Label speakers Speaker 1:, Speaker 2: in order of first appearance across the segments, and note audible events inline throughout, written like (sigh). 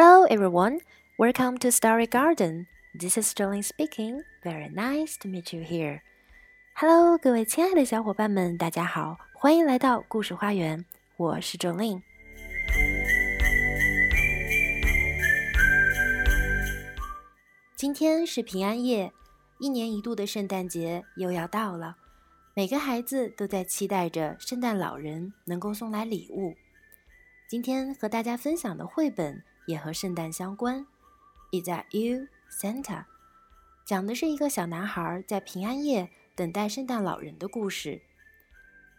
Speaker 1: Hello, everyone. Welcome to Story Garden. This is Jolin speaking. Very nice to meet you here. Hello，各位亲爱的小伙伴们，大家好，欢迎来到故事花园。我是 Jolin。今天是平安夜，一年一度的圣诞节又要到了，每个孩子都在期待着圣诞老人能够送来礼物。今天和大家分享的绘本也和圣诞相关。Is that you, Santa？讲的是一个小男孩在平安夜等待圣诞老人的故事。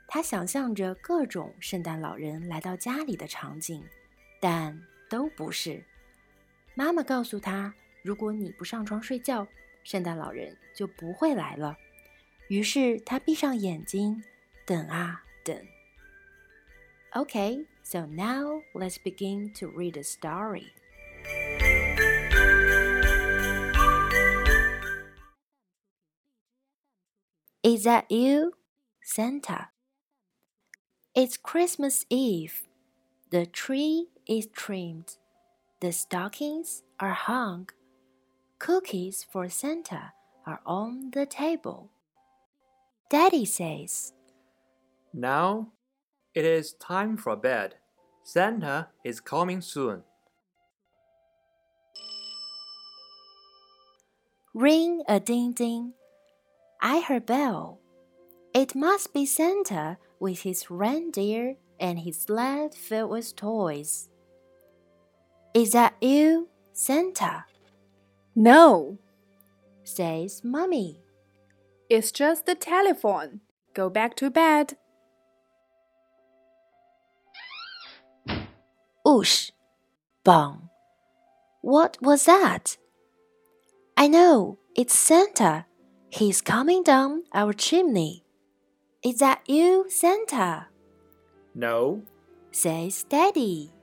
Speaker 1: 他想象着各种圣诞老人来到家里的场景，但都不是。妈妈告诉他。如果你不上床睡觉，圣诞老人就不会来了。于是他闭上眼睛，等啊等。OK so now let's begin to read the story. Is that you, Santa? It's Christmas Eve. The tree is trimmed. The stockings are hung Cookies for Santa are on the table. Daddy says,
Speaker 2: Now it is time for bed. Santa is coming soon.
Speaker 1: Ring a ding ding. I heard bell. It must be Santa with his reindeer and his sled filled with toys. Is that you, Santa?
Speaker 3: No,
Speaker 1: says Mummy.
Speaker 3: It's just the telephone. Go back to bed.
Speaker 1: Oosh! Bong! What was that? I know, it's Santa. He's coming down our chimney. Is that you, Santa?
Speaker 2: No,
Speaker 1: says Daddy.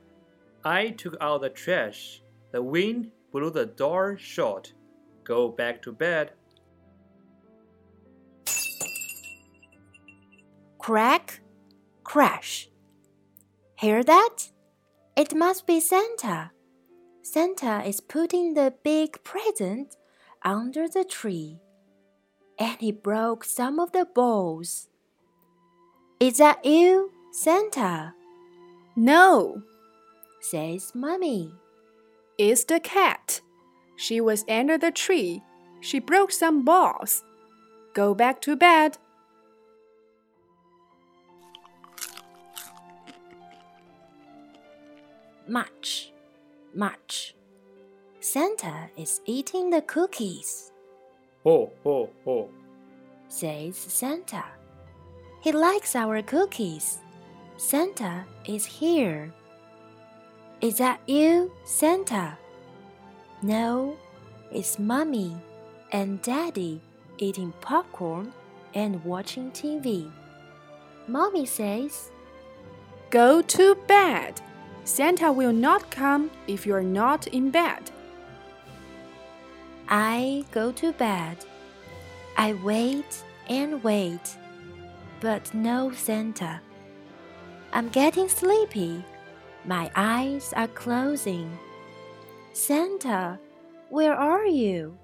Speaker 2: I took out the trash. The wind blew the door shut. Go back to bed.
Speaker 1: Crack, crash. Hear that? It must be Santa. Santa is putting the big present under the tree. And he broke some of the balls. Is that you, Santa?
Speaker 3: No,
Speaker 1: says Mummy.
Speaker 3: It's the cat. She was under the tree. She broke some balls. Go back to bed.
Speaker 1: Much, much. Santa is eating the cookies.
Speaker 2: Ho, ho, ho,
Speaker 1: says Santa. He likes our cookies. Santa is here. Is that you, Santa? No, it's Mommy and Daddy eating popcorn and watching TV. Mommy says,
Speaker 3: Go to bed. Santa will not come if you're not in bed.
Speaker 1: I go to bed. I wait and wait, but no Santa. I'm getting sleepy. My eyes are closing. Santa, where are you?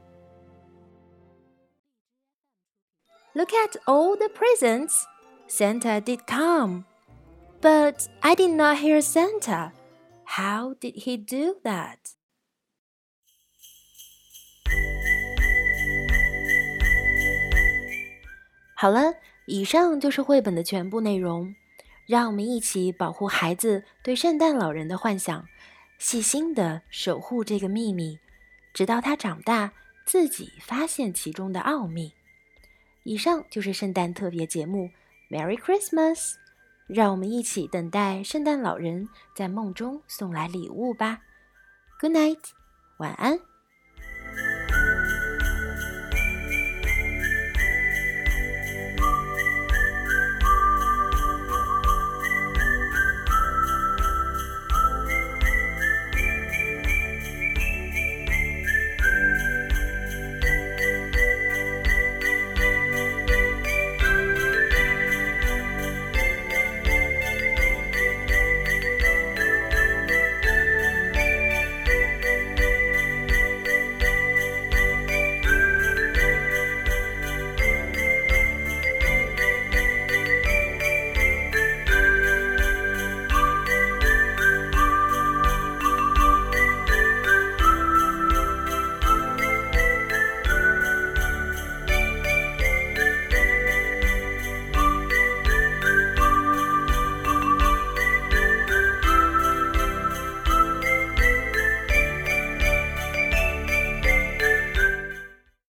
Speaker 1: Look at all the presents. Santa did come. But I did not hear Santa. How did he do that? (laughs) 好了，以上就是绘本的全部内容。让我们一起保护孩子对圣诞老人的幻想，细心的守护这个秘密，直到他长大，自己发现其中的奥秘。以上就是圣诞特别节目，Merry Christmas！让我们一起等待圣诞老人在梦中送来礼物吧。Good night，晚安。